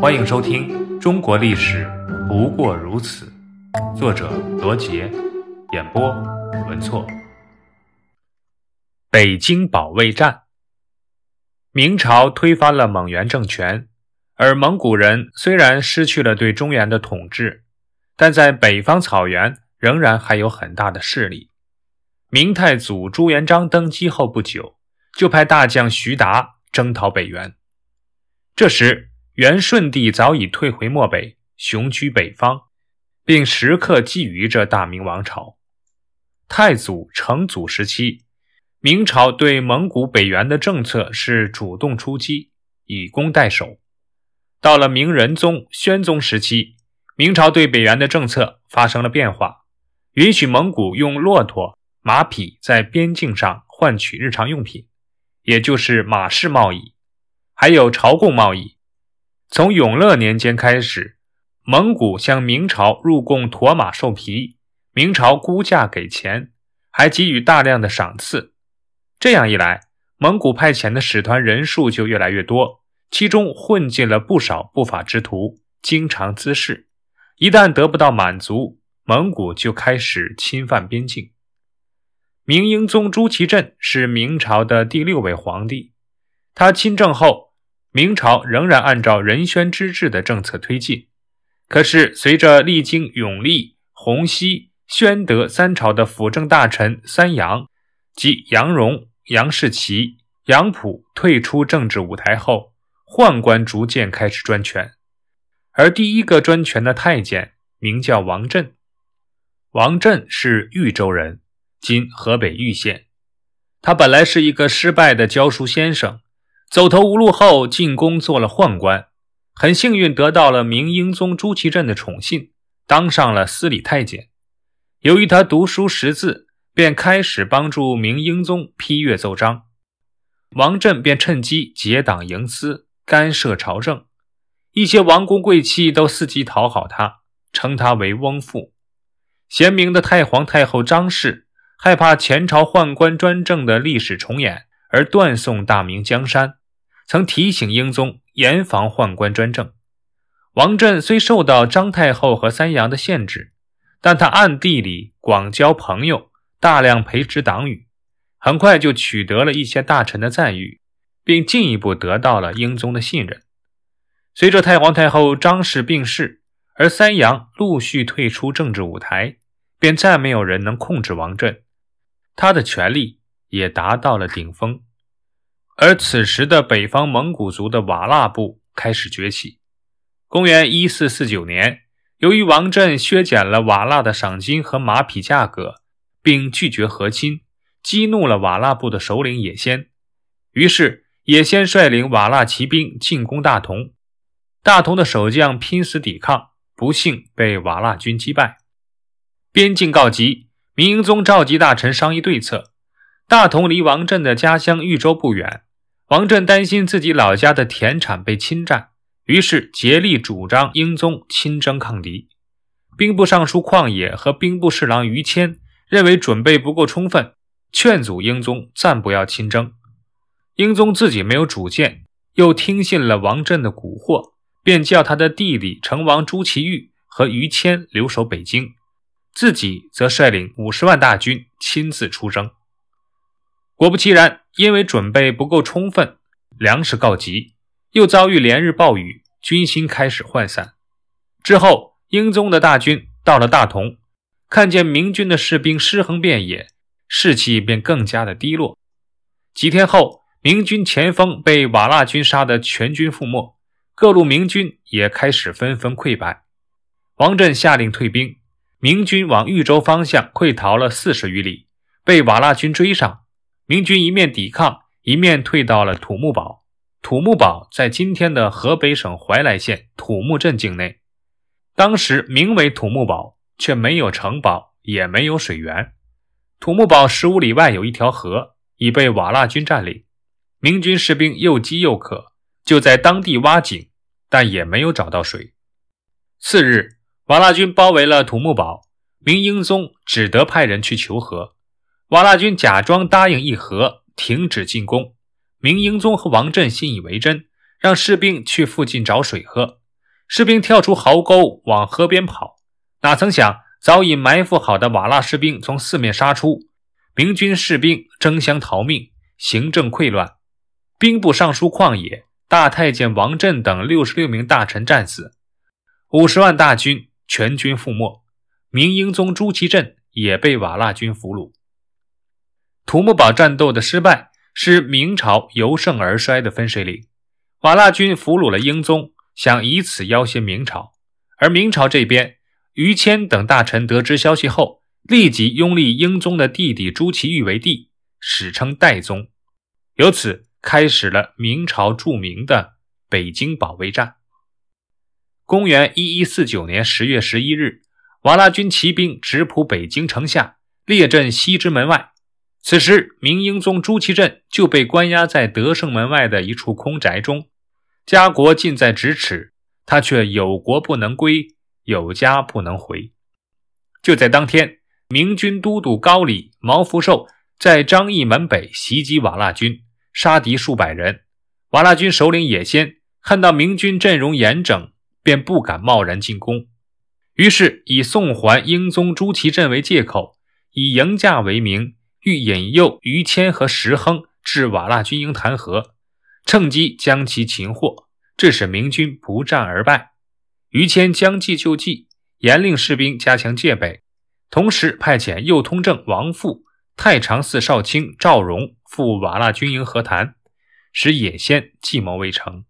欢迎收听《中国历史不过如此》，作者罗杰，演播文措。北京保卫战，明朝推翻了蒙元政权，而蒙古人虽然失去了对中原的统治，但在北方草原仍然还有很大的势力。明太祖朱元璋登基后不久，就派大将徐达征讨北元。这时，元顺帝早已退回漠北，雄居北方，并时刻觊觎着大明王朝。太祖、成祖时期，明朝对蒙古北元的政策是主动出击，以攻代守。到了明仁宗、宣宗时期，明朝对北元的政策发生了变化，允许蒙古用骆驼。马匹在边境上换取日常用品，也就是马市贸易，还有朝贡贸易。从永乐年间开始，蒙古向明朝入贡驼马兽皮，明朝估价给钱，还给予大量的赏赐。这样一来，蒙古派遣的使团人数就越来越多，其中混进了不少不法之徒，经常滋事。一旦得不到满足，蒙古就开始侵犯边境。明英宗朱祁镇是明朝的第六位皇帝，他亲政后，明朝仍然按照仁宣之治的政策推进。可是，随着历经永历、洪熙、宣德三朝的辅政大臣三杨及杨荣、杨士奇、杨溥退出政治舞台后，宦官逐渐开始专权。而第一个专权的太监名叫王振，王振是豫州人。今河北玉县，他本来是一个失败的教书先生，走投无路后进宫做了宦官，很幸运得到了明英宗朱祁镇的宠信，当上了司礼太监。由于他读书识字，便开始帮助明英宗批阅奏章。王振便趁机结党营私，干涉朝政，一些王公贵戚都伺机讨好他，称他为翁父。贤明的太皇太后张氏。害怕前朝宦官专政的历史重演，而断送大明江山，曾提醒英宗严防宦官专政。王振虽受到张太后和三杨的限制，但他暗地里广交朋友，大量培植党羽，很快就取得了一些大臣的赞誉，并进一步得到了英宗的信任。随着太皇太后张氏病逝，而三杨陆续退出政治舞台，便再没有人能控制王振。他的权力也达到了顶峰，而此时的北方蒙古族的瓦剌部开始崛起。公元一四四九年，由于王振削减了瓦剌的赏金和马匹价格，并拒绝和亲，激怒了瓦剌部的首领也先。于是，也先率领瓦剌骑兵进攻大同。大同的守将拼死抵抗，不幸被瓦剌军击败。边境告急。明英宗召集大臣商议对策。大同离王振的家乡豫州不远，王振担心自己老家的田产被侵占，于是竭力主张英宗亲征抗敌。兵部尚书旷野和兵部侍郎于谦认为准备不够充分，劝阻英宗暂不要亲征。英宗自己没有主见，又听信了王振的蛊惑，便叫他的弟弟成王朱祁钰和于谦留守北京。自己则率领五十万大军亲自出征。果不其然，因为准备不够充分，粮食告急，又遭遇连日暴雨，军心开始涣散。之后，英宗的大军到了大同，看见明军的士兵尸横遍野，士气便更加的低落。几天后，明军前锋被瓦剌军杀得全军覆没，各路明军也开始纷纷溃败。王振下令退兵。明军往豫州方向溃逃了四十余里，被瓦剌军追上。明军一面抵抗，一面退到了土木堡。土木堡在今天的河北省怀来县土木镇境内。当时名为土木堡，却没有城堡，也没有水源。土木堡十五里外有一条河，已被瓦剌军占领。明军士兵又饥又渴，就在当地挖井，但也没有找到水。次日。瓦剌军包围了土木堡，明英宗只得派人去求和。瓦剌军假装答应议和，停止进攻。明英宗和王振信以为真，让士兵去附近找水喝，士兵跳出壕沟往河边跑，哪曾想早已埋伏好的瓦剌士兵从四面杀出，明军士兵争相逃命，行政溃乱。兵部尚书旷野、大太监王振等六十六名大臣战死，五十万大军全军覆没。明英宗朱祁镇也被瓦剌军俘虏。土木堡战斗的失败是明朝由盛而衰的分水岭。瓦剌军俘虏了英宗。想以此要挟明朝，而明朝这边，于谦等大臣得知消息后，立即拥立英宗的弟弟朱祁钰为帝，史称代宗，由此开始了明朝著名的北京保卫战。公元一一四九年十月十一日，瓦剌军骑兵直扑北京城下，列阵西直门外。此时，明英宗朱祁镇就被关押在德胜门外的一处空宅中。家国近在咫尺，他却有国不能归，有家不能回。就在当天，明军都督高礼、毛福寿在张义门北袭击瓦剌军，杀敌数百人。瓦剌军首领野先看到明军阵容严整，便不敢贸然进攻，于是以送还英宗朱祁镇为借口，以迎驾为名，欲引诱于谦和石亨至瓦剌军营谈和。趁机将其擒获，致使明军不战而败。于谦将计就计，严令士兵加强戒备，同时派遣右通政王富、太常寺少卿赵荣赴瓦剌军营和谈，使野先计谋未成。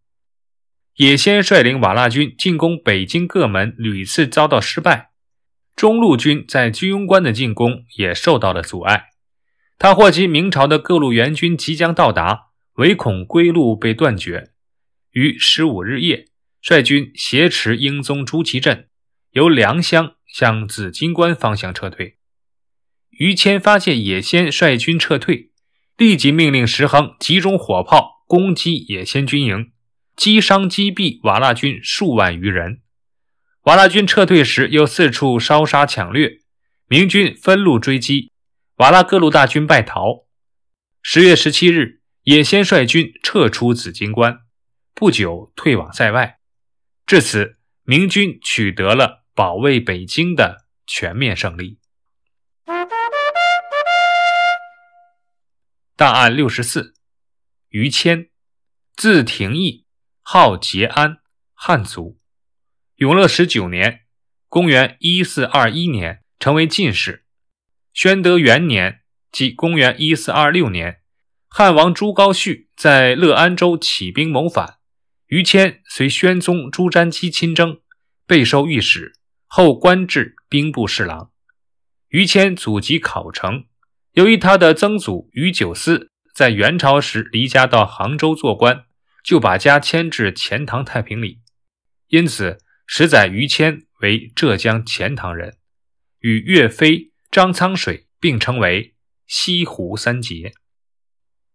野先率领瓦剌军进攻北京各门，屡次遭到失败。中路军在居庸关的进攻也受到了阻碍。他获悉明朝的各路援军即将到达。唯恐归路被断绝，于十五日夜率军挟持英宗朱祁镇，由良乡向紫金关方向撤退。于谦发现野先率军撤退，立即命令石亨集中火炮攻击野先军营，击伤击毙瓦剌军数万余人。瓦剌军撤退时又四处烧杀抢掠，明军分路追击，瓦剌各路大军败逃。十月十七日。也先率军撤出紫金关，不久退往塞外。至此，明军取得了保卫北京的全面胜利。档案六十四，于谦，字廷义，号节安，汉族。永乐十九年（公元一四二一年）成为进士。宣德元年（即公元一四二六年）。汉王朱高煦在乐安州起兵谋反，于谦随宣宗朱瞻基亲征，被授御史，后官至兵部侍郎。于谦祖籍考城，由于他的曾祖于九思在元朝时离家到杭州做官，就把家迁至钱塘太平里，因此始载于谦为浙江钱塘人，与岳飞、张苍水并称为西湖三杰。